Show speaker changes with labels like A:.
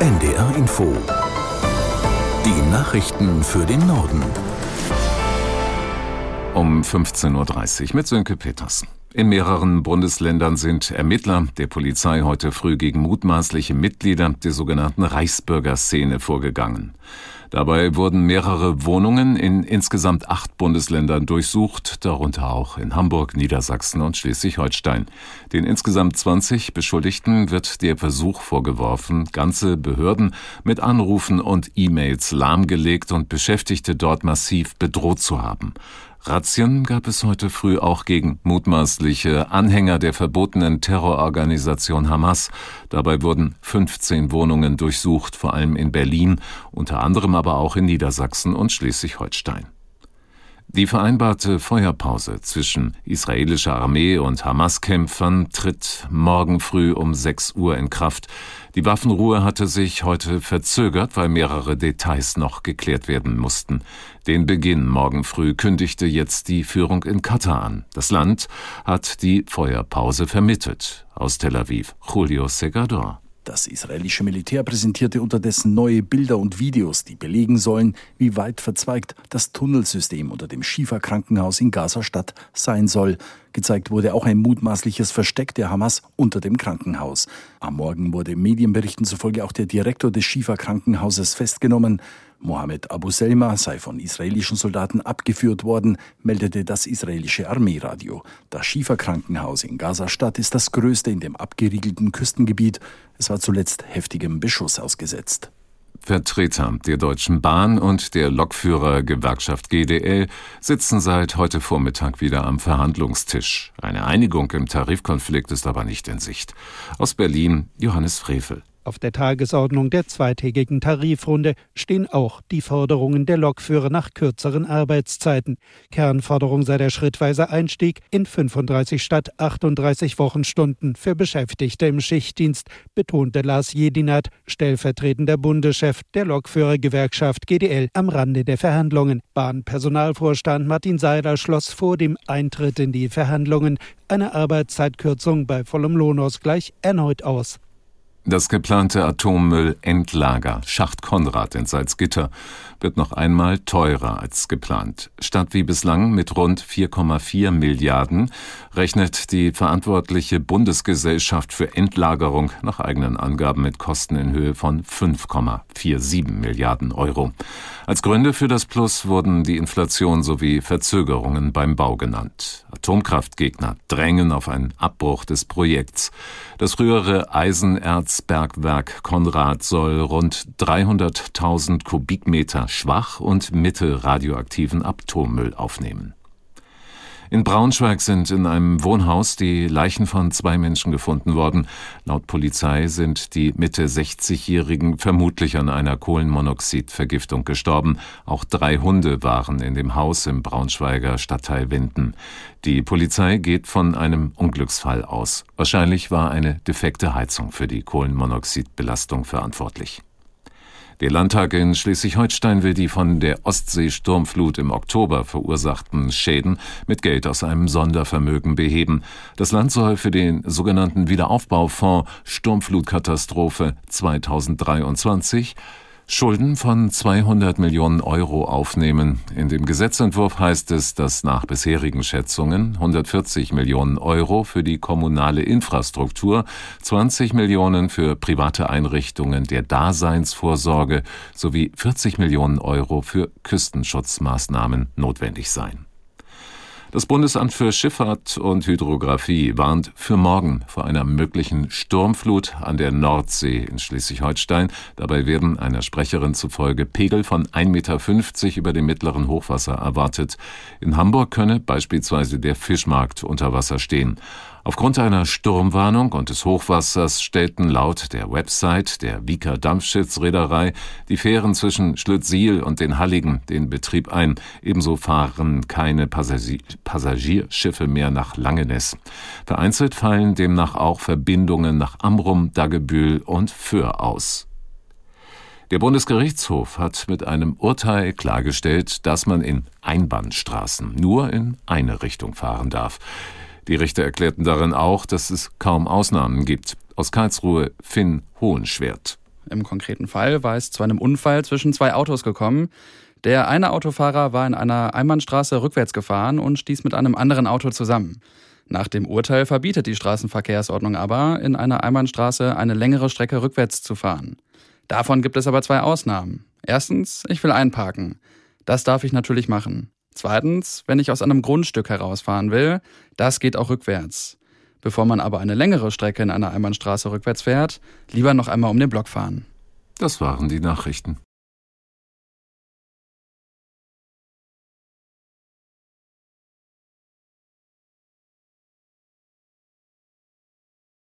A: NDR Info. Die Nachrichten für den Norden.
B: Um 15.30 Uhr mit Sönke Petersen. In mehreren Bundesländern sind Ermittler der Polizei heute früh gegen mutmaßliche Mitglieder der sogenannten Reichsbürgerszene vorgegangen. Dabei wurden mehrere Wohnungen in insgesamt acht Bundesländern durchsucht, darunter auch in Hamburg, Niedersachsen und Schleswig-Holstein. Den insgesamt 20 Beschuldigten wird der Versuch vorgeworfen, ganze Behörden mit Anrufen und E-Mails lahmgelegt und Beschäftigte dort massiv bedroht zu haben. Razzien gab es heute früh auch gegen mutmaßliche Anhänger der verbotenen Terrororganisation Hamas. Dabei wurden 15 Wohnungen durchsucht, vor allem in Berlin, unter anderem aber auch in Niedersachsen und Schleswig-Holstein. Die vereinbarte Feuerpause zwischen israelischer Armee und Hamas-Kämpfern tritt morgen früh um 6 Uhr in Kraft. Die Waffenruhe hatte sich heute verzögert, weil mehrere Details noch geklärt werden mussten. Den Beginn morgen früh kündigte jetzt die Führung in Katar an. Das Land hat die Feuerpause vermittelt. Aus Tel Aviv, Julio Segador.
C: Das israelische Militär präsentierte unterdessen neue Bilder und Videos, die belegen sollen, wie weit verzweigt das Tunnelsystem unter dem Schieferkrankenhaus in Gaza-Stadt sein soll. Gezeigt wurde auch ein mutmaßliches Versteck der Hamas unter dem Krankenhaus. Am Morgen wurde Medienberichten zufolge auch der Direktor des Schieferkrankenhauses festgenommen. Mohammed Abu Selma sei von israelischen Soldaten abgeführt worden, meldete das israelische Armeeradio. Das Schieferkrankenhaus in Gaza-Stadt ist das größte in dem abgeriegelten Küstengebiet. Es war zuletzt heftigem Beschuss ausgesetzt.
B: Vertreter der Deutschen Bahn und der Lokführergewerkschaft GDL sitzen seit heute Vormittag wieder am Verhandlungstisch. Eine Einigung im Tarifkonflikt ist aber nicht in Sicht. Aus Berlin Johannes Frevel.
D: Auf der Tagesordnung der zweitägigen Tarifrunde stehen auch die Forderungen der Lokführer nach kürzeren Arbeitszeiten. Kernforderung sei der schrittweise Einstieg in 35 statt 38 Wochenstunden für Beschäftigte im Schichtdienst, betonte Lars Jedinat, stellvertretender Bundeschef der Lokführergewerkschaft GDL am Rande der Verhandlungen. Bahnpersonalvorstand Martin Seiler schloss vor dem Eintritt in die Verhandlungen eine Arbeitszeitkürzung bei vollem Lohnausgleich erneut aus.
B: Das geplante Atommüllendlager Schacht Konrad in Salzgitter wird noch einmal teurer als geplant. Statt wie bislang mit rund 4,4 Milliarden rechnet die verantwortliche Bundesgesellschaft für Endlagerung nach eigenen Angaben mit Kosten in Höhe von 5,47 Milliarden Euro. Als Gründe für das Plus wurden die Inflation sowie Verzögerungen beim Bau genannt. Atomkraftgegner drängen auf einen Abbruch des Projekts. Das frühere Eisenerzbergwerk Konrad soll rund 300.000 Kubikmeter schwach und mittelradioaktiven Atommüll aufnehmen. In Braunschweig sind in einem Wohnhaus die Leichen von zwei Menschen gefunden worden. Laut Polizei sind die Mitte 60-Jährigen vermutlich an einer Kohlenmonoxidvergiftung gestorben. Auch drei Hunde waren in dem Haus im Braunschweiger Stadtteil Winden. Die Polizei geht von einem Unglücksfall aus. Wahrscheinlich war eine defekte Heizung für die Kohlenmonoxidbelastung verantwortlich. Der Landtag in Schleswig-Holstein will die von der Ostsee-Sturmflut im Oktober verursachten Schäden mit Geld aus einem Sondervermögen beheben. Das Land soll für den sogenannten Wiederaufbaufonds Sturmflutkatastrophe 2023 Schulden von 200 Millionen Euro aufnehmen. In dem Gesetzentwurf heißt es, dass nach bisherigen Schätzungen 140 Millionen Euro für die kommunale Infrastruktur, 20 Millionen für private Einrichtungen der Daseinsvorsorge sowie 40 Millionen Euro für Küstenschutzmaßnahmen notwendig seien. Das Bundesamt für Schifffahrt und Hydrographie warnt für morgen vor einer möglichen Sturmflut an der Nordsee in Schleswig-Holstein. Dabei werden einer Sprecherin zufolge Pegel von 1,50 Meter über dem mittleren Hochwasser erwartet. In Hamburg könne beispielsweise der Fischmarkt unter Wasser stehen. Aufgrund einer Sturmwarnung und des Hochwassers stellten laut der Website der Wieker Dampfschiffsreederei die Fähren zwischen Schlüttsiel und den Halligen den Betrieb ein. Ebenso fahren keine Passagierschiffe mehr nach Langenes. Vereinzelt fallen demnach auch Verbindungen nach Amrum, Daggebühl und Föhr aus. Der Bundesgerichtshof hat mit einem Urteil klargestellt, dass man in Einbahnstraßen nur in eine Richtung fahren darf. Die Richter erklärten darin auch, dass es kaum Ausnahmen gibt. Aus Karlsruhe Finn Hohenschwert.
E: Im konkreten Fall war es zu einem Unfall zwischen zwei Autos gekommen. Der eine Autofahrer war in einer Einbahnstraße rückwärts gefahren und stieß mit einem anderen Auto zusammen. Nach dem Urteil verbietet die Straßenverkehrsordnung aber, in einer Einbahnstraße eine längere Strecke rückwärts zu fahren. Davon gibt es aber zwei Ausnahmen. Erstens, ich will einparken. Das darf ich natürlich machen. Zweitens, wenn ich aus einem Grundstück herausfahren will, das geht auch rückwärts. Bevor man aber eine längere Strecke in einer Einbahnstraße rückwärts fährt, lieber noch einmal um den Block fahren.
B: Das waren die Nachrichten.